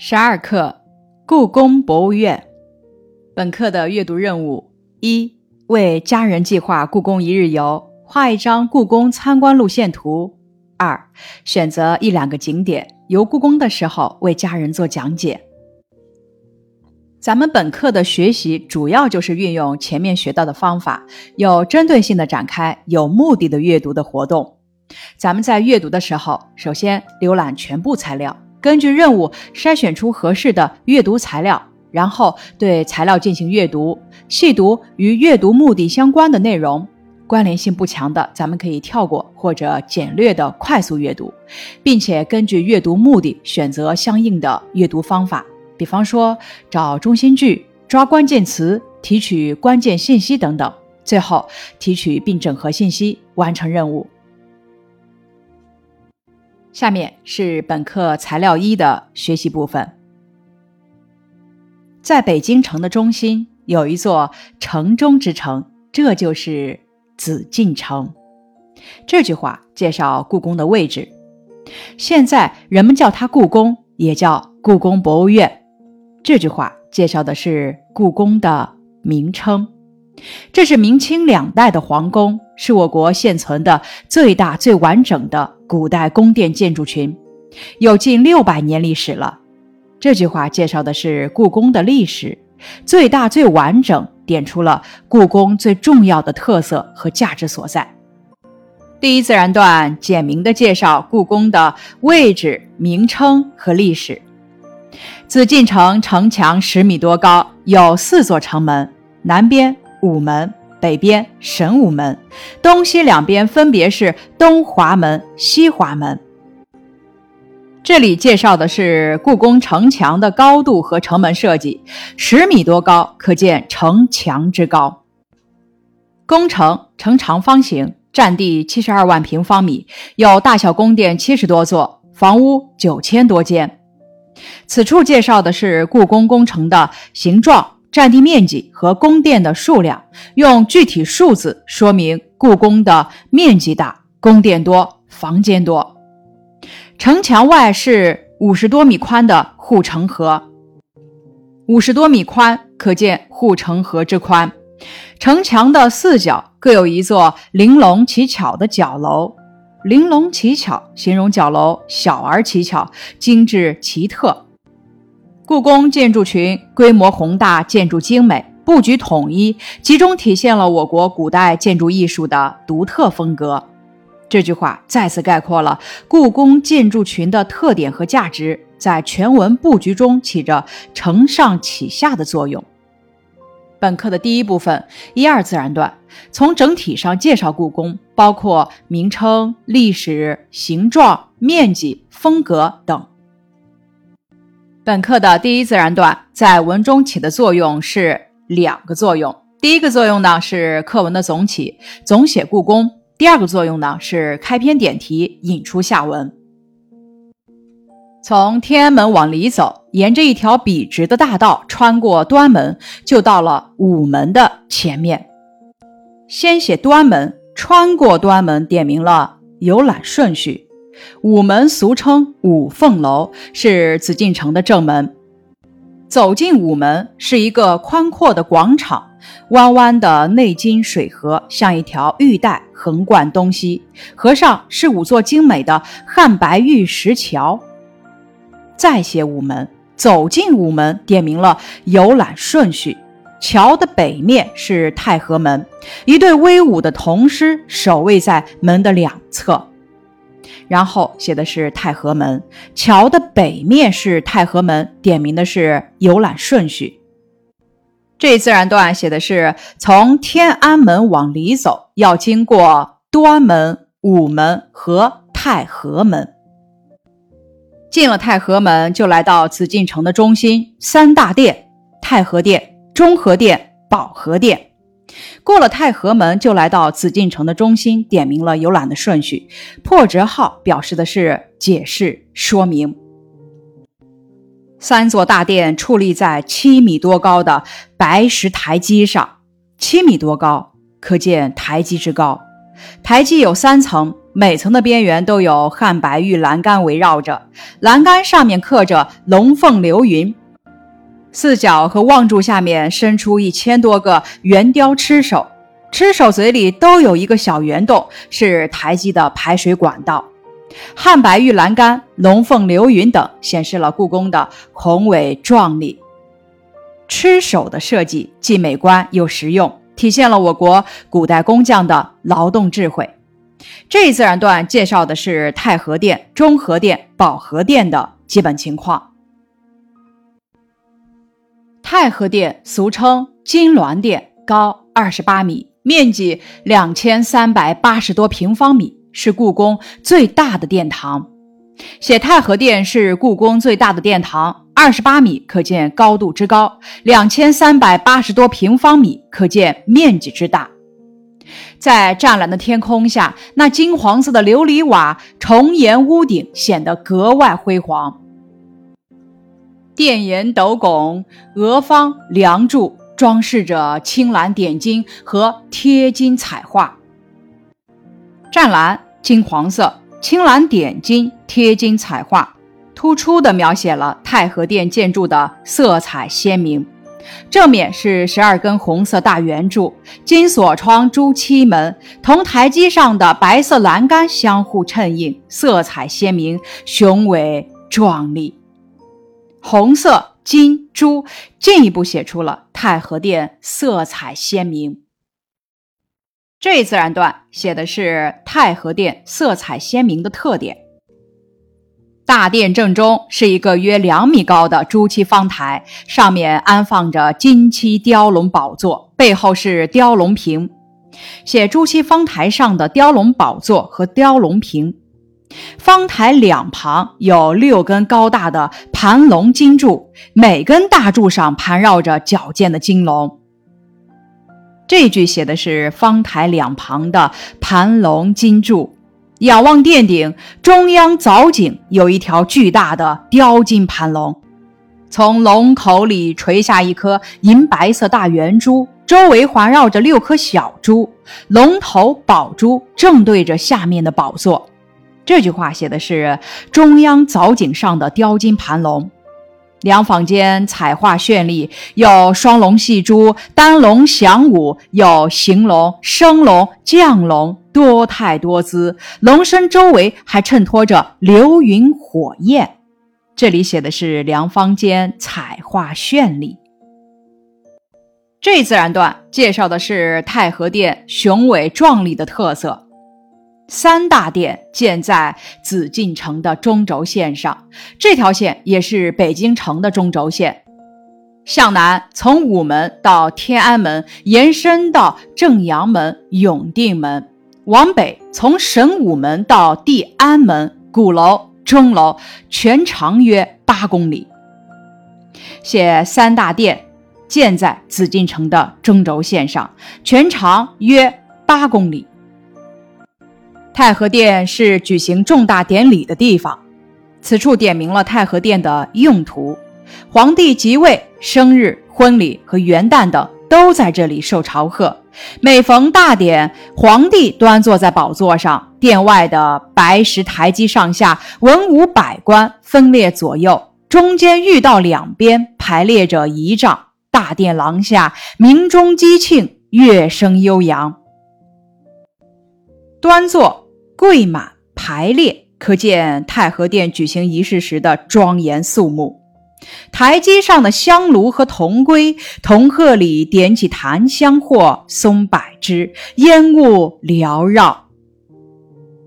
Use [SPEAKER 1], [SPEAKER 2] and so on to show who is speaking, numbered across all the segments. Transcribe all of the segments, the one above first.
[SPEAKER 1] 十二课，故宫博物院。本课的阅读任务：一、为家人计划故宫一日游，画一张故宫参观路线图；二、选择一两个景点，游故宫的时候为家人做讲解。咱们本课的学习主要就是运用前面学到的方法，有针对性的展开有目的的阅读的活动。咱们在阅读的时候，首先浏览全部材料。根据任务筛选出合适的阅读材料，然后对材料进行阅读，细读与阅读目的相关的内容。关联性不强的，咱们可以跳过或者简略的快速阅读，并且根据阅读目的选择相应的阅读方法，比方说找中心句、抓关键词、提取关键信息等等。最后提取并整合信息，完成任务。下面是本课材料一的学习部分。在北京城的中心有一座城中之城，这就是紫禁城。这句话介绍故宫的位置。现在人们叫它故宫，也叫故宫博物院。这句话介绍的是故宫的名称。这是明清两代的皇宫，是我国现存的最大最完整的古代宫殿建筑群，有近六百年历史了。这句话介绍的是故宫的历史，最大最完整，点出了故宫最重要的特色和价值所在。第一自然段简明的介绍故宫的位置、名称和历史。紫禁城城墙十米多高，有四座城门，南边。午门北边神武门，东西两边分别是东华门、西华门。这里介绍的是故宫城墙的高度和城门设计，十米多高，可见城墙之高。宫城呈长方形，占地七十二万平方米，有大小宫殿七十多座，房屋九千多间。此处介绍的是故宫宫城的形状。占地面积和宫殿的数量，用具体数字说明故宫的面积大、宫殿多、房间多。城墙外是五十多米宽的护城河，五十多米宽，可见护城河之宽。城墙的四角各有一座玲珑奇巧的角楼，玲珑奇巧形容角楼小而奇巧、精致奇特。故宫建筑群规模宏大，建筑精美，布局统一，集中体现了我国古代建筑艺术的独特风格。这句话再次概括了故宫建筑群的特点和价值，在全文布局中起着承上启下的作用。本课的第一部分一二自然段，从整体上介绍故宫，包括名称、历史、形状、面积、风格等。本课的第一自然段在文中起的作用是两个作用。第一个作用呢是课文的总起，总写故宫；第二个作用呢是开篇点题，引出下文。从天安门往里走，沿着一条笔直的大道，穿过端门，就到了午门的前面。先写端门，穿过端门，点明了游览顺序。午门俗称五凤楼，是紫禁城的正门。走进午门，是一个宽阔的广场，弯弯的内金水河像一条玉带横贯东西，河上是五座精美的汉白玉石桥。再写午门，走进午门，点明了游览顺序。桥的北面是太和门，一对威武的铜狮守卫在门的两侧。然后写的是太和门，桥的北面是太和门，点明的是游览顺序。这一自然段写的是从天安门往里走，要经过端门、午门和太和门。进了太和门，就来到紫禁城的中心三大殿：太和殿、中和殿、保和殿。过了太和门，就来到紫禁城的中心，点明了游览的顺序。破折号表示的是解释说明。三座大殿矗立在七米多高的白石台基上，七米多高，可见台基之高。台基有三层，每层的边缘都有汉白玉栏杆围绕着，栏杆上面刻着龙凤流云，四角和望柱下面伸出一千多个圆雕螭首，螭首嘴里都有一个小圆洞，是台基的排水管道。汉白玉栏杆、龙凤流云等，显示了故宫的宏伟壮丽。螭首的设计既美观又实用，体现了我国古代工匠的劳动智慧。这一自然段介绍的是太和殿、中和殿、保和殿的基本情况。太和殿俗称金銮殿，高二十八米，面积两千三百八十多平方米，是故宫最大的殿堂。写太和殿是故宫最大的殿堂，二十八米，可见高度之高；两千三百八十多平方米，可见面积之大。在湛蓝的天空下，那金黄色的琉璃瓦重檐屋顶显得格外辉煌。殿檐斗拱、额方梁柱装饰着青蓝点金和贴金彩画。湛蓝、金黄色、青蓝点金、贴金彩画，突出地描写了太和殿建筑的色彩鲜明。正面是十二根红色大圆柱，金锁窗、朱漆门，同台基上的白色栏杆相互衬映，色彩鲜明，雄伟壮丽。红色、金、朱进一步写出了太和殿色彩鲜明。这一自然段写的是太和殿色彩鲜明的特点。大殿正中是一个约两米高的朱漆方台，上面安放着金漆雕龙宝座，背后是雕龙屏。写朱漆方台上的雕龙宝座和雕龙屏。方台两旁有六根高大的盘龙金柱，每根大柱上盘绕着矫健的金龙。这句写的是方台两旁的盘龙金柱。仰望殿顶，中央藻井有一条巨大的雕金盘龙，从龙口里垂下一颗银白色大圆珠，周围环绕着六颗小珠。龙头宝珠正对着下面的宝座。这句话写的是中央藻井上的雕金盘龙。两坊间彩画绚丽，有双龙戏珠、单龙翔舞，有行龙、升龙、降龙，多态多姿。龙身周围还衬托着流云火焰。这里写的是两坊间彩画绚丽。这自然段介绍的是太和殿雄伟壮丽的特色。三大殿建在紫禁城的中轴线上，这条线也是北京城的中轴线。向南，从午门到天安门，延伸到正阳门、永定门；往北，从神武门到地安门，鼓楼、钟楼，全长约八公里。写三大殿建在紫禁城的中轴线上，全长约八公里。太和殿是举行重大典礼的地方，此处点明了太和殿的用途。皇帝即位、生日、婚礼和元旦等都在这里受朝贺。每逢大典，皇帝端坐在宝座上，殿外的白石台基上下文武百官分列左右，中间御道两边排列着仪仗。大殿廊下鸣钟击磬，乐声悠扬。端坐。跪满排列，可见太和殿举行仪式时的庄严肃穆。台阶上的香炉和铜龟，铜鹤里点起檀香或松柏枝，烟雾缭绕。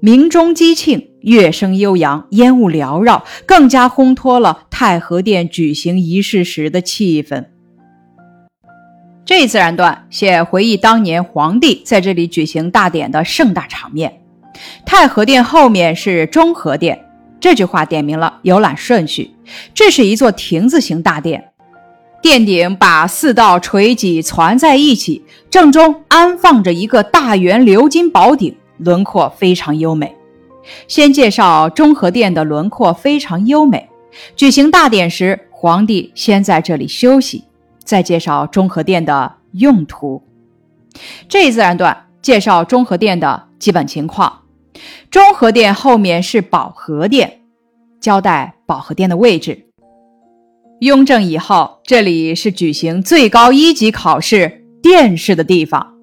[SPEAKER 1] 鸣钟击磬，乐声悠扬，烟雾缭绕，更加烘托了太和殿举行仪式时的气氛。这自然段写回忆当年皇帝在这里举行大典的盛大场面。太和殿后面是中和殿，这句话点明了游览顺序。这是一座亭子形大殿，殿顶把四道垂脊攒在一起，正中安放着一个大圆鎏金宝顶，轮廓非常优美。先介绍中和殿的轮廓非常优美。举行大典时，皇帝先在这里休息，再介绍中和殿的用途。这一自然段介绍中和殿的基本情况。中和殿后面是保和殿，交代保和殿的位置。雍正以后，这里是举行最高一级考试殿试的地方。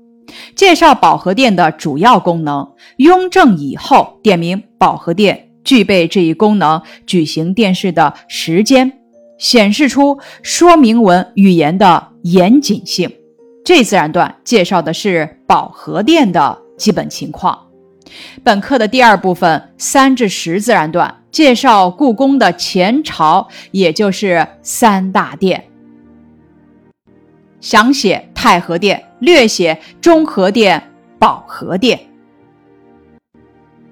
[SPEAKER 1] 介绍保和殿的主要功能。雍正以后，点明保和殿具备这一功能，举行殿试的时间，显示出说明文语言的严谨性。这自然段介绍的是保和殿的基本情况。本课的第二部分三至十自然段介绍故宫的前朝，也就是三大殿。详写太和殿，略写中和殿、保和殿。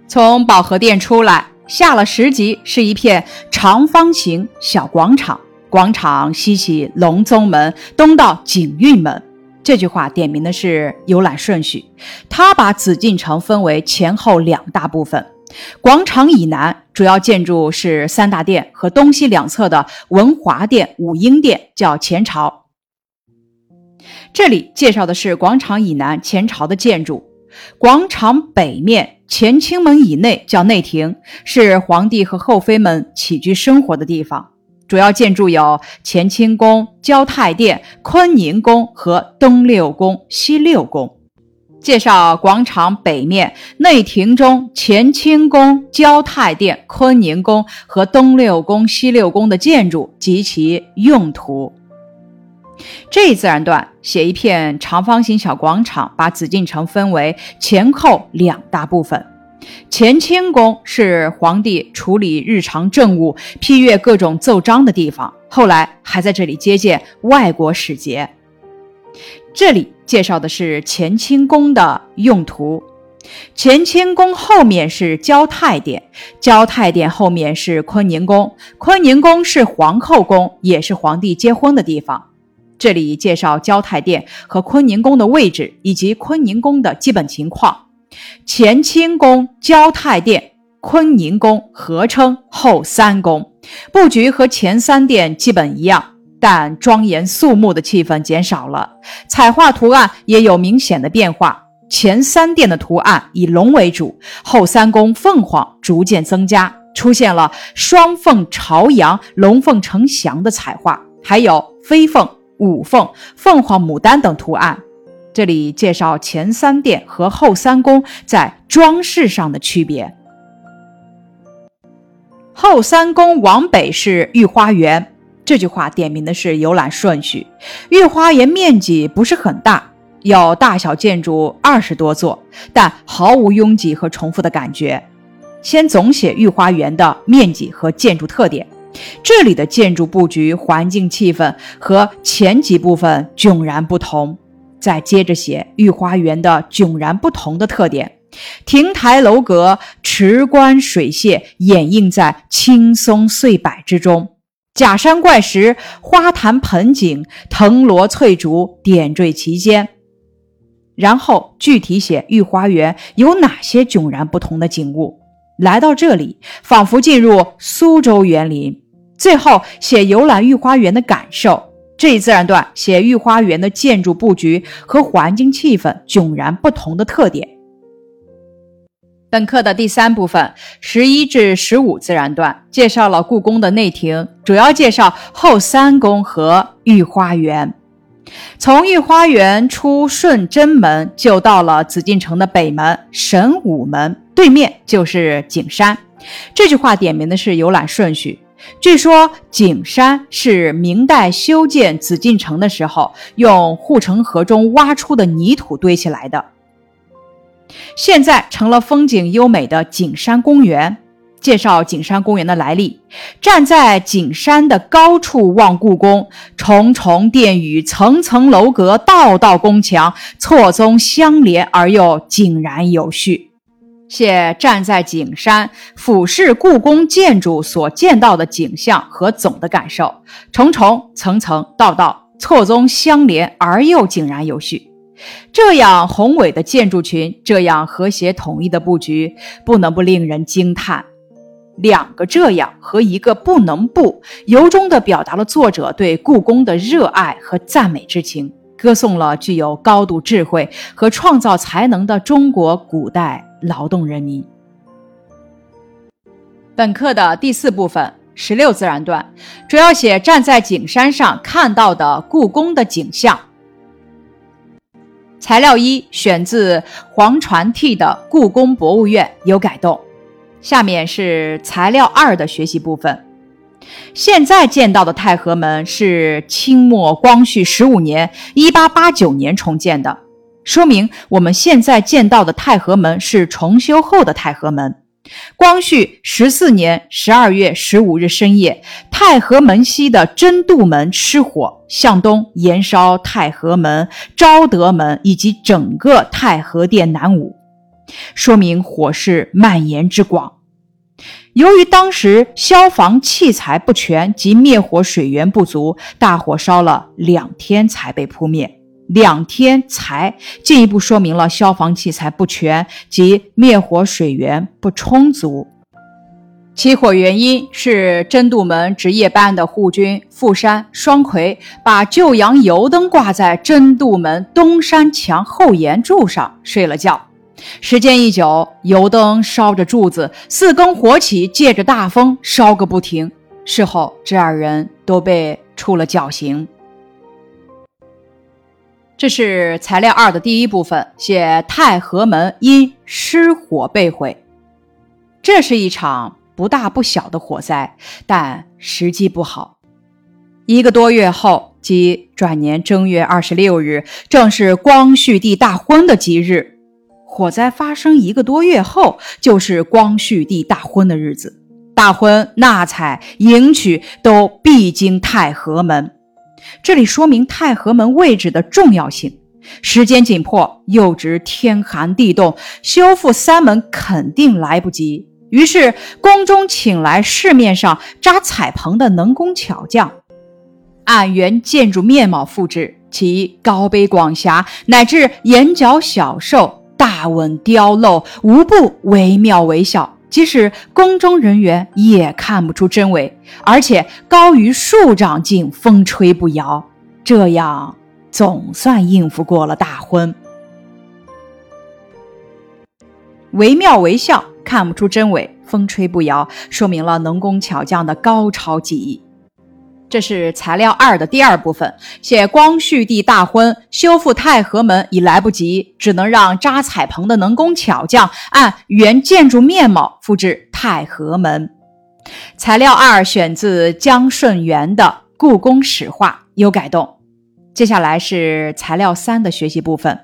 [SPEAKER 1] 从保和殿出来，下了十级是一片长方形小广场，广场西起隆宗门，东到景运门。这句话点明的是游览顺序，他把紫禁城分为前后两大部分。广场以南主要建筑是三大殿和东西两侧的文华殿、武英殿，叫前朝。这里介绍的是广场以南前朝的建筑。广场北面乾清门以内叫内廷，是皇帝和后妃们起居生活的地方。主要建筑有乾清宫、交泰殿、坤宁宫和东六宫、西六宫。介绍广场北面内廷中乾清宫、交泰殿、坤宁宫和东六宫、西六宫的建筑及其用途。这一自然段写一片长方形小广场，把紫禁城分为前后两大部分。乾清宫是皇帝处理日常政务、批阅各种奏章的地方，后来还在这里接见外国使节。这里介绍的是乾清宫的用途。乾清宫后面是交泰殿，交泰殿后面是坤宁宫，坤宁宫是皇后宫，也是皇帝结婚的地方。这里介绍交泰殿和坤宁宫的位置以及坤宁宫的基本情况。乾清宫、交泰殿、坤宁宫合称后三宫，布局和前三殿基本一样，但庄严肃穆的气氛减少了，彩画图案也有明显的变化。前三殿的图案以龙为主，后三宫凤凰逐渐增加，出现了双凤朝阳、龙凤呈祥的彩画，还有飞凤。五凤、凤凰、牡丹等图案。这里介绍前三殿和后三宫在装饰上的区别。后三宫往北是御花园，这句话点明的是游览顺序。御花园面积不是很大，有大小建筑二十多座，但毫无拥挤和重复的感觉。先总写御花园的面积和建筑特点。这里的建筑布局、环境气氛和前几部分迥然不同。再接着写御花园的迥然不同的特点：亭台楼阁、池观水榭掩映在青松碎柏之中，假山怪石、花坛盆景、藤萝翠竹点缀其间。然后具体写御花园有哪些迥然不同的景物。来到这里，仿佛进入苏州园林。最后写游览御花园的感受，这一自然段写御花园的建筑布局和环境气氛迥然不同的特点。本课的第三部分十一至十五自然段介绍了故宫的内廷，主要介绍后三宫和御花园。从御花园出顺贞门，就到了紫禁城的北门神武门，对面就是景山。这句话点明的是游览顺序。据说景山是明代修建紫禁城的时候，用护城河中挖出的泥土堆起来的，现在成了风景优美的景山公园。介绍景山公园的来历：站在景山的高处望故宫，重重殿宇、层层楼阁、道道宫墙错综相连而又井然有序。写站在景山俯视故宫建筑所见到的景象和总的感受，重重层层道道错综相连而又井然有序。这样宏伟的建筑群，这样和谐统一的布局，不能不令人惊叹。两个这样和一个不能不，由衷地表达了作者对故宫的热爱和赞美之情，歌颂了具有高度智慧和创造才能的中国古代。劳动人民。本课的第四部分十六自然段，主要写站在景山上看到的故宫的景象。材料一选自黄传娣的《故宫博物院》，有改动。下面是材料二的学习部分。现在见到的太和门是清末光绪十五年（一八八九年）重建的，说明我们现在见到的太和门是重修后的太和门。光绪十四年十二月十五日深夜，太和门西的真度门失火，向东延烧太和门、昭德门以及整个太和殿南五，说明火势蔓延之广。由于当时消防器材不全及灭火水源不足，大火烧了两天才被扑灭。两天才进一步说明了消防器材不全及灭火水源不充足。起火原因是真度门值夜班的护军傅山、双魁把救阳油灯挂在真度门东山墙后檐柱上睡了觉，时间一久，油灯烧着柱子，四更火起，借着大风烧个不停。事后，这二人都被处了绞刑。这是材料二的第一部分，写太和门因失火被毁。这是一场不大不小的火灾，但时机不好。一个多月后，即转年正月二十六日，正是光绪帝大婚的吉日。火灾发生一个多月后，就是光绪帝大婚的日子。大婚、纳采、迎娶都必经太和门。这里说明太和门位置的重要性。时间紧迫，又值天寒地冻，修复三门肯定来不及。于是宫中请来市面上扎彩棚的能工巧匠，按原建筑面貌复制，其高碑广狭乃至眼角小瘦、大吻雕镂，无不惟妙惟肖。即使宫中人员也看不出真伪，而且高于数丈，竟风吹不摇。这样总算应付过了大婚。惟妙惟肖，看不出真伪，风吹不摇，说明了能工巧匠的高超技艺。这是材料二的第二部分，写光绪帝大婚，修复太和门已来不及，只能让扎彩棚的能工巧匠按原建筑面貌复制太和门。材料二选自江顺元的《故宫史话》，有改动。接下来是材料三的学习部分，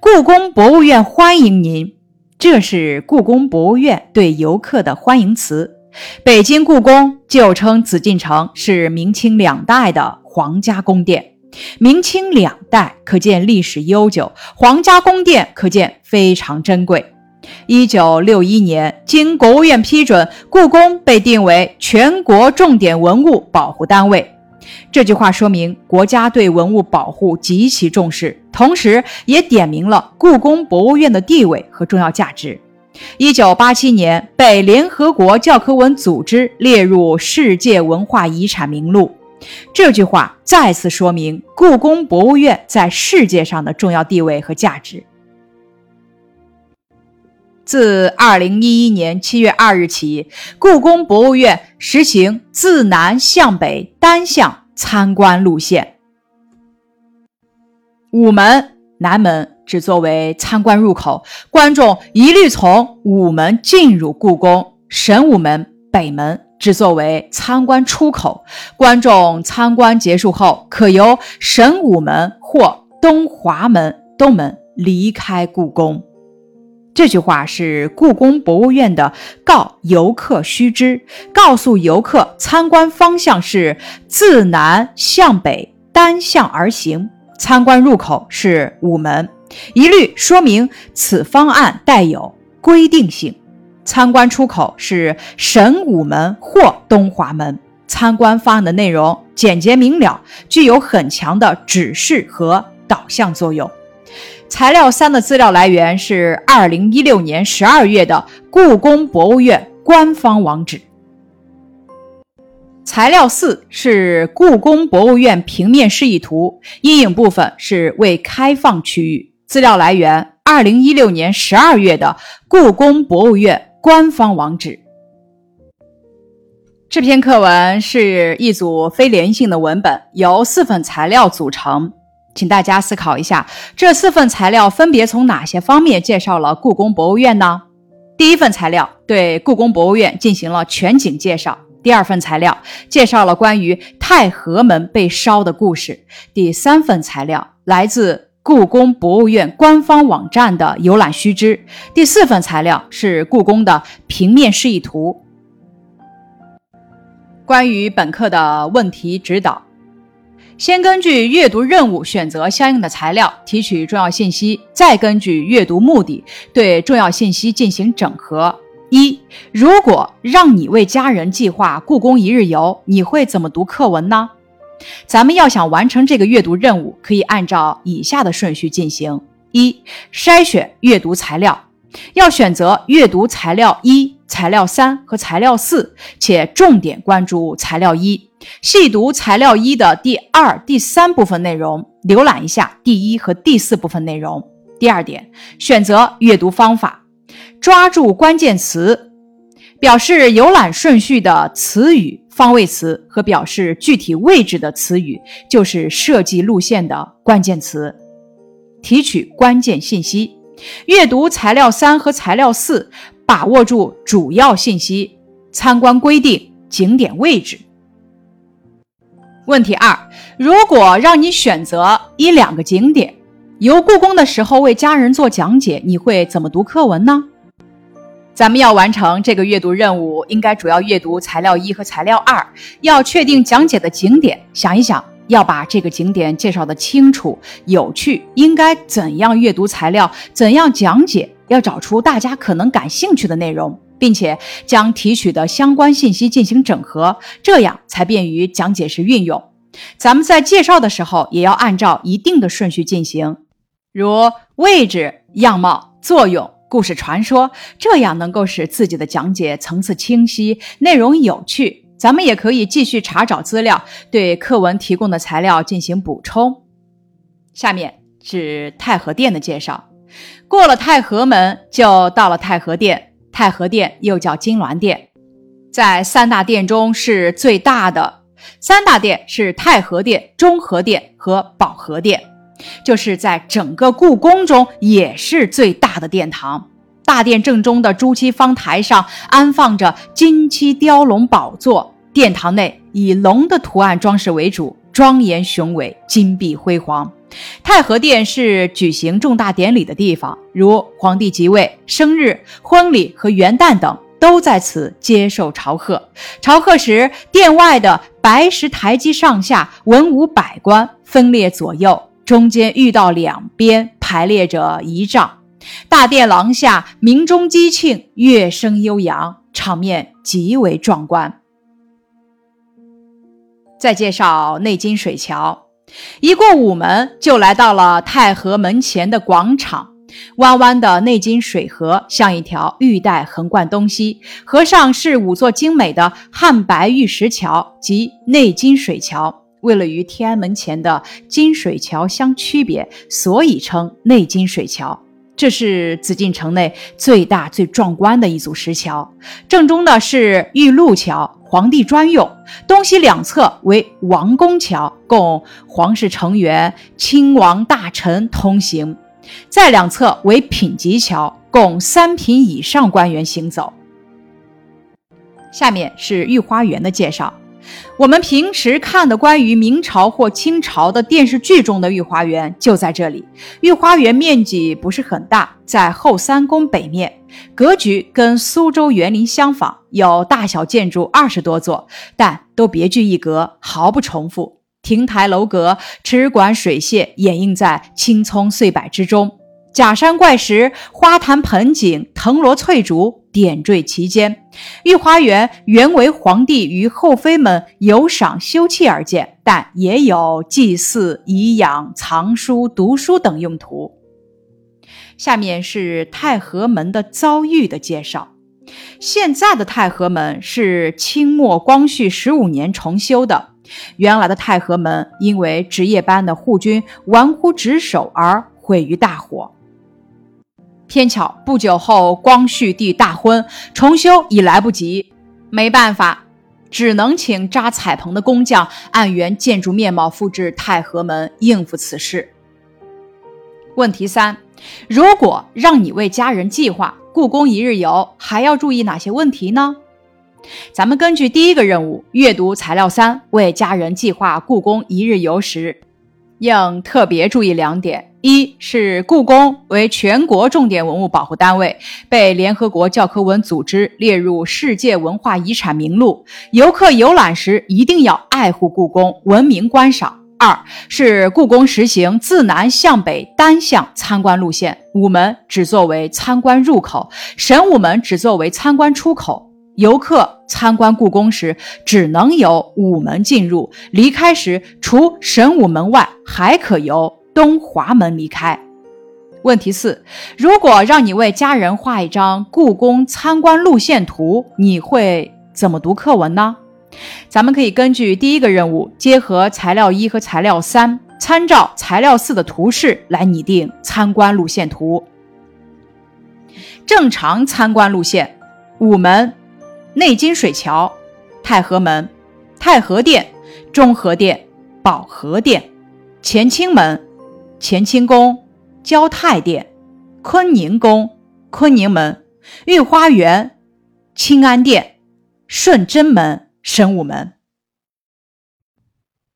[SPEAKER 1] 故宫博物院欢迎您。这是故宫博物院对游客的欢迎词。北京故宫旧称紫禁城，是明清两代的皇家宫殿。明清两代可见历史悠久，皇家宫殿可见非常珍贵。一九六一年，经国务院批准，故宫被定为全国重点文物保护单位。这句话说明国家对文物保护极其重视，同时也点明了故宫博物院的地位和重要价值。一九八七年被联合国教科文组织列入世界文化遗产名录，这句话再次说明故宫博物院在世界上的重要地位和价值。自二零一一年七月二日起，故宫博物院实行自南向北单向参观路线，午门、南门。只作为参观入口，观众一律从午门进入故宫。神武门、北门只作为参观出口，观众参观结束后，可由神武门或东华门东门离开故宫。这句话是故宫博物院的告游客须知，告诉游客参观方向是自南向北单向而行，参观入口是午门。一律说明此方案带有规定性。参观出口是神武门或东华门。参观方案的内容简洁明了，具有很强的指示和导向作用。材料三的资料来源是二零一六年十二月的故宫博物院官方网址。材料四是故宫博物院平面示意图，阴影部分是未开放区域。资料来源：二零一六年十二月的故宫博物院官方网址。这篇课文是一组非连性的文本，由四份材料组成。请大家思考一下，这四份材料分别从哪些方面介绍了故宫博物院呢？第一份材料对故宫博物院进行了全景介绍。第二份材料介绍了关于太和门被烧的故事。第三份材料来自故宫博物院官方网站的游览须知。第四份材料是故宫的平面示意图。关于本课的问题指导，先根据阅读任务选择相应的材料，提取重要信息，再根据阅读目的对重要信息进行整合。一，如果让你为家人计划故宫一日游，你会怎么读课文呢？咱们要想完成这个阅读任务，可以按照以下的顺序进行：一、筛选阅读材料，要选择阅读材料一、材料三和材料四，且重点关注材料一，细读材料一的第二、第三部分内容，浏览一下第一和第四部分内容。第二点，选择阅读方法。抓住关键词，表示游览顺序的词语、方位词和表示具体位置的词语，就是设计路线的关键词。提取关键信息，阅读材料三和材料四，把握住主要信息。参观规定、景点位置。问题二：如果让你选择一两个景点，游故宫的时候为家人做讲解，你会怎么读课文呢？咱们要完成这个阅读任务，应该主要阅读材料一和材料二，要确定讲解的景点。想一想，要把这个景点介绍的清楚、有趣，应该怎样阅读材料，怎样讲解？要找出大家可能感兴趣的内容，并且将提取的相关信息进行整合，这样才便于讲解时运用。咱们在介绍的时候，也要按照一定的顺序进行，如位置、样貌、作用。故事传说，这样能够使自己的讲解层次清晰，内容有趣。咱们也可以继续查找资料，对课文提供的材料进行补充。下面是太和殿的介绍。过了太和门，就到了太和殿。太和殿又叫金銮殿，在三大殿中是最大的。三大殿是太和殿、中和殿和保和殿。就是在整个故宫中也是最大的殿堂。大殿正中的朱漆方台上安放着金漆雕龙宝座，殿堂内以龙的图案装饰为主，庄严雄伟，金碧辉煌。太和殿是举行重大典礼的地方，如皇帝即位、生日、婚礼和元旦等，都在此接受朝贺。朝贺时，殿外的白石台基上下文武百官分列左右。中间遇到两边排列着仪仗，大殿廊下鸣钟击磬，乐声悠扬，场面极为壮观。再介绍内金水桥，一过午门就来到了太和门前的广场。弯弯的内金水河像一条玉带横贯东西，河上是五座精美的汉白玉石桥及内金水桥。为了与天安门前的金水桥相区别，所以称内金水桥。这是紫禁城内最大最壮观的一组石桥。正中的是玉露桥，皇帝专用；东西两侧为王宫桥，供皇室成员、亲王大臣通行；在两侧为品级桥，供三品以上官员行走。下面是御花园的介绍。我们平时看的关于明朝或清朝的电视剧中的御花园就在这里。御花园面积不是很大，在后三宫北面，格局跟苏州园林相仿，有大小建筑二十多座，但都别具一格，毫不重复。亭台楼阁、池馆水榭掩映在青葱碎柏之中。假山怪石、花坛盆景、藤萝翠竹点缀其间。御花园原为皇帝与后妃们游赏休憩而建，但也有祭祀、颐养、藏书、读书等用途。下面是太和门的遭遇的介绍。现在的太和门是清末光绪十五年重修的，原来的太和门因为值夜班的护军玩忽职守而毁于大火。偏巧不久后，光绪帝大婚，重修已来不及，没办法，只能请扎彩棚的工匠按原建筑面貌复制太和门，应付此事。问题三：如果让你为家人计划故宫一日游，还要注意哪些问题呢？咱们根据第一个任务阅读材料三，为家人计划故宫一日游时，应特别注意两点：一是故宫为全国重点文物保护单位，被联合国教科文组织列入世界文化遗产名录，游客游览时一定要爱护故宫，文明观赏；二是故宫实行自南向北单向参观路线，午门只作为参观入口，神武门只作为参观出口。游客参观故宫时，只能由午门进入；离开时，除神武门外，还可由东华门离开。问题四：如果让你为家人画一张故宫参观路线图，你会怎么读课文呢？咱们可以根据第一个任务，结合材料一和材料三，参照材料四的图示来拟定参观路线图。正常参观路线：午门。内金水桥、太和门、太和殿、中和殿、保和殿、乾清门、乾清宫、交泰殿、坤宁宫、坤宁门、御花园、清安殿、顺贞门、神武门。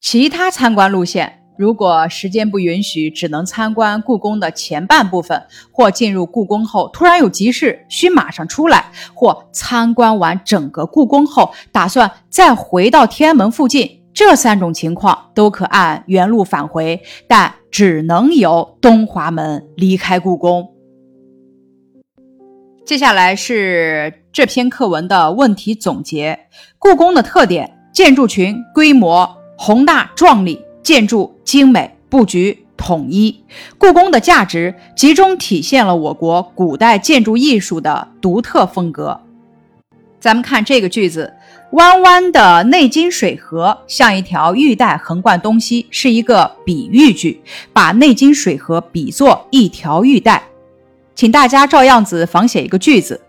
[SPEAKER 1] 其他参观路线。如果时间不允许，只能参观故宫的前半部分，或进入故宫后突然有急事需马上出来，或参观完整个故宫后打算再回到天安门附近，这三种情况都可按原路返回，但只能由东华门离开故宫。接下来是这篇课文的问题总结：故宫的特点，建筑群规模宏大壮丽。建筑精美，布局统一。故宫的价值集中体现了我国古代建筑艺术的独特风格。咱们看这个句子：弯弯的内金水河像一条玉带横贯东西，是一个比喻句，把内金水河比作一条玉带。请大家照样子仿写一个句子：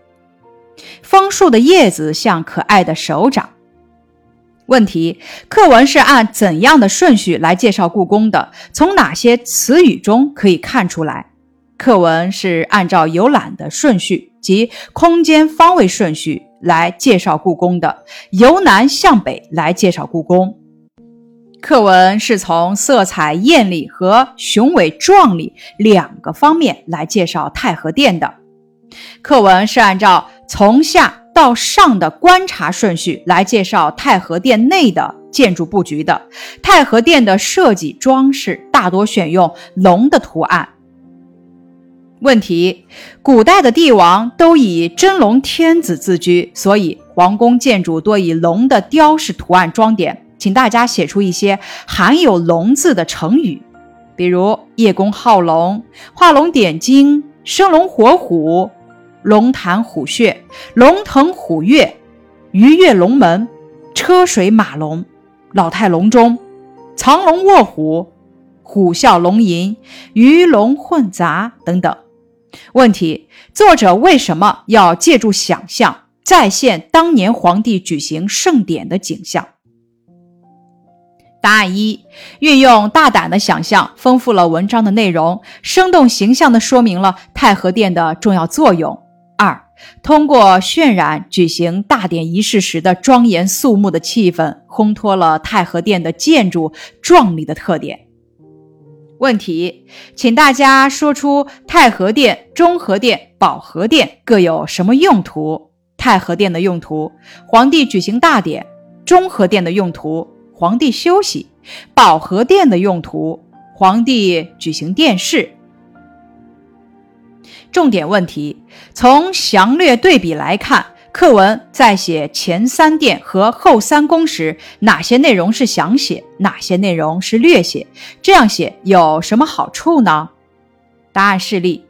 [SPEAKER 1] 枫树的叶子像可爱的手掌。问题：课文是按怎样的顺序来介绍故宫的？从哪些词语中可以看出来？课文是按照游览的顺序及空间方位顺序来介绍故宫的，由南向北来介绍故宫。课文是从色彩艳丽和雄伟壮丽两个方面来介绍太和殿的。课文是按照从下。到上的观察顺序来介绍太和殿内的建筑布局的。太和殿的设计装饰大多选用龙的图案。问题：古代的帝王都以真龙天子自居，所以皇宫建筑多以龙的雕饰图案装点。请大家写出一些含有“龙”字的成语，比如叶公好龙、画龙点睛、生龙活虎。龙潭虎穴、龙腾虎跃、鱼跃龙门、车水马龙、老态龙钟、藏龙卧虎、虎啸龙吟、鱼龙混杂等等。问题：作者为什么要借助想象再现当年皇帝举行盛典的景象？答案一：运用大胆的想象，丰富了文章的内容，生动形象地说明了太和殿的重要作用。二，通过渲染举行大典仪式时的庄严肃穆的气氛，烘托了太和殿的建筑壮丽的特点。问题，请大家说出太和殿、中和殿、保和殿各有什么用途？太和殿的用途，皇帝举行大典；中和殿的用途，皇帝休息；保和殿的用途，皇帝举行殿试。重点问题：从详略对比来看，课文在写前三殿和后三宫时，哪些内容是详写，哪些内容是略写？这样写有什么好处呢？答案示例：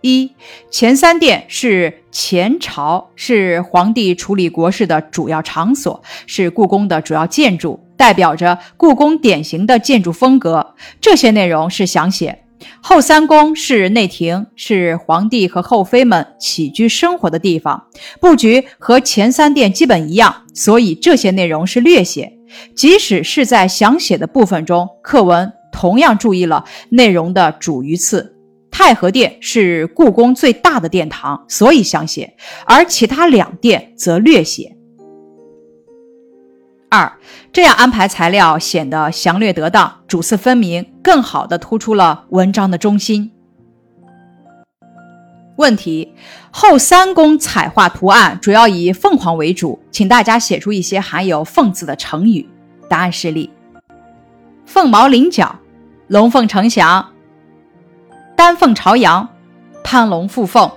[SPEAKER 1] 一、前三殿是前朝，是皇帝处理国事的主要场所，是故宫的主要建筑，代表着故宫典型的建筑风格，这些内容是详写。后三宫是内廷，是皇帝和后妃们起居生活的地方，布局和前三殿基本一样，所以这些内容是略写。即使是在详写的部分中，课文同样注意了内容的主鱼次。太和殿是故宫最大的殿堂，所以详写，而其他两殿则略写。二，这样安排材料显得详略得当，主次分明，更好的突出了文章的中心。问题：后三宫彩画图案主要以凤凰为主，请大家写出一些含有“凤”字的成语。答案示例：凤毛麟角，龙凤呈祥。丹凤朝阳，攀龙附凤，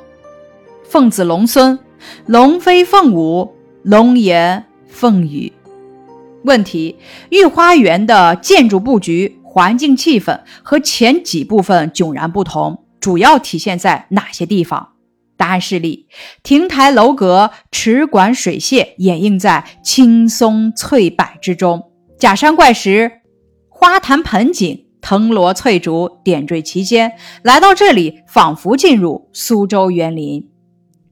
[SPEAKER 1] 凤子龙孙，龙飞凤舞，龙颜凤语。问题：御花园的建筑布局、环境气氛和前几部分迥然不同，主要体现在哪些地方？答案示例：亭台楼阁、池馆水榭掩映在青松翠柏之中，假山怪石、花坛盆景。藤萝翠竹点缀其间，来到这里，仿佛进入苏州园林。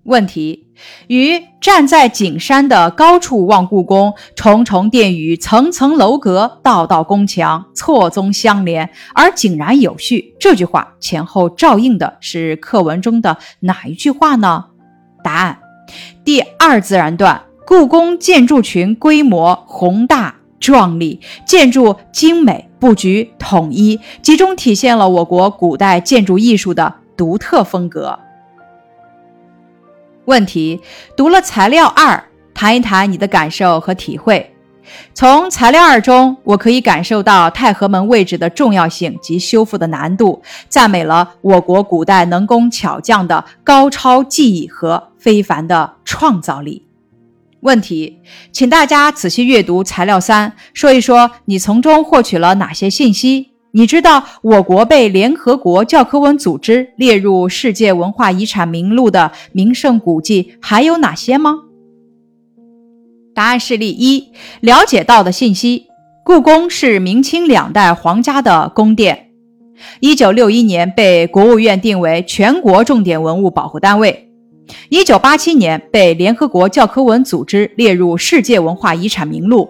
[SPEAKER 1] 问题：与站在景山的高处望故宫，重重殿宇、层层楼阁、道道宫墙错综相连而井然有序。这句话前后照应的是课文中的哪一句话呢？答案：第二自然段。故宫建筑群规模宏大。壮丽建筑精美布局统一，集中体现了我国古代建筑艺术的独特风格。问题：读了材料二，谈一谈你的感受和体会。从材料二中，我可以感受到太和门位置的重要性及修复的难度，赞美了我国古代能工巧匠的高超技艺和非凡的创造力。问题，请大家仔细阅读材料三，说一说你从中获取了哪些信息？你知道我国被联合国教科文组织列入世界文化遗产名录的名胜古迹还有哪些吗？答案是例一，了解到的信息：故宫是明清两代皇家的宫殿，一九六一年被国务院定为全国重点文物保护单位。一九八七年被联合国教科文组织列入世界文化遗产名录。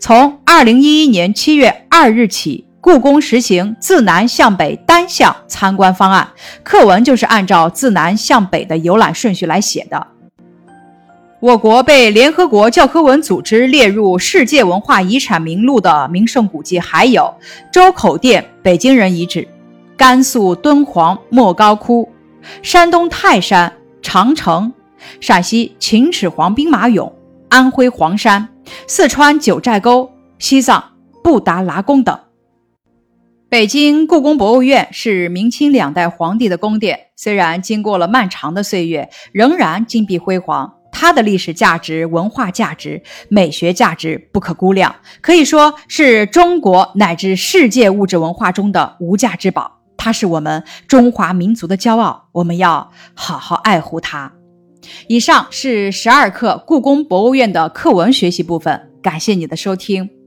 [SPEAKER 1] 从二零一一年七月二日起，故宫实行自南向北单向参观方案，课文就是按照自南向北的游览顺序来写的。我国被联合国教科文组织列入世界文化遗产名录的名胜古迹还有周口店北京人遗址、甘肃敦煌莫高窟、山东泰山。长城、陕西秦始皇兵马俑、安徽黄山、四川九寨沟、西藏布达拉宫等。北京故宫博物院是明清两代皇帝的宫殿，虽然经过了漫长的岁月，仍然金碧辉煌。它的历史价值、文化价值、美学价值不可估量，可以说是中国乃至世界物质文化中的无价之宝。它是我们中华民族的骄傲，我们要好好爱护它。以上是十二课故宫博物院的课文学习部分，感谢你的收听。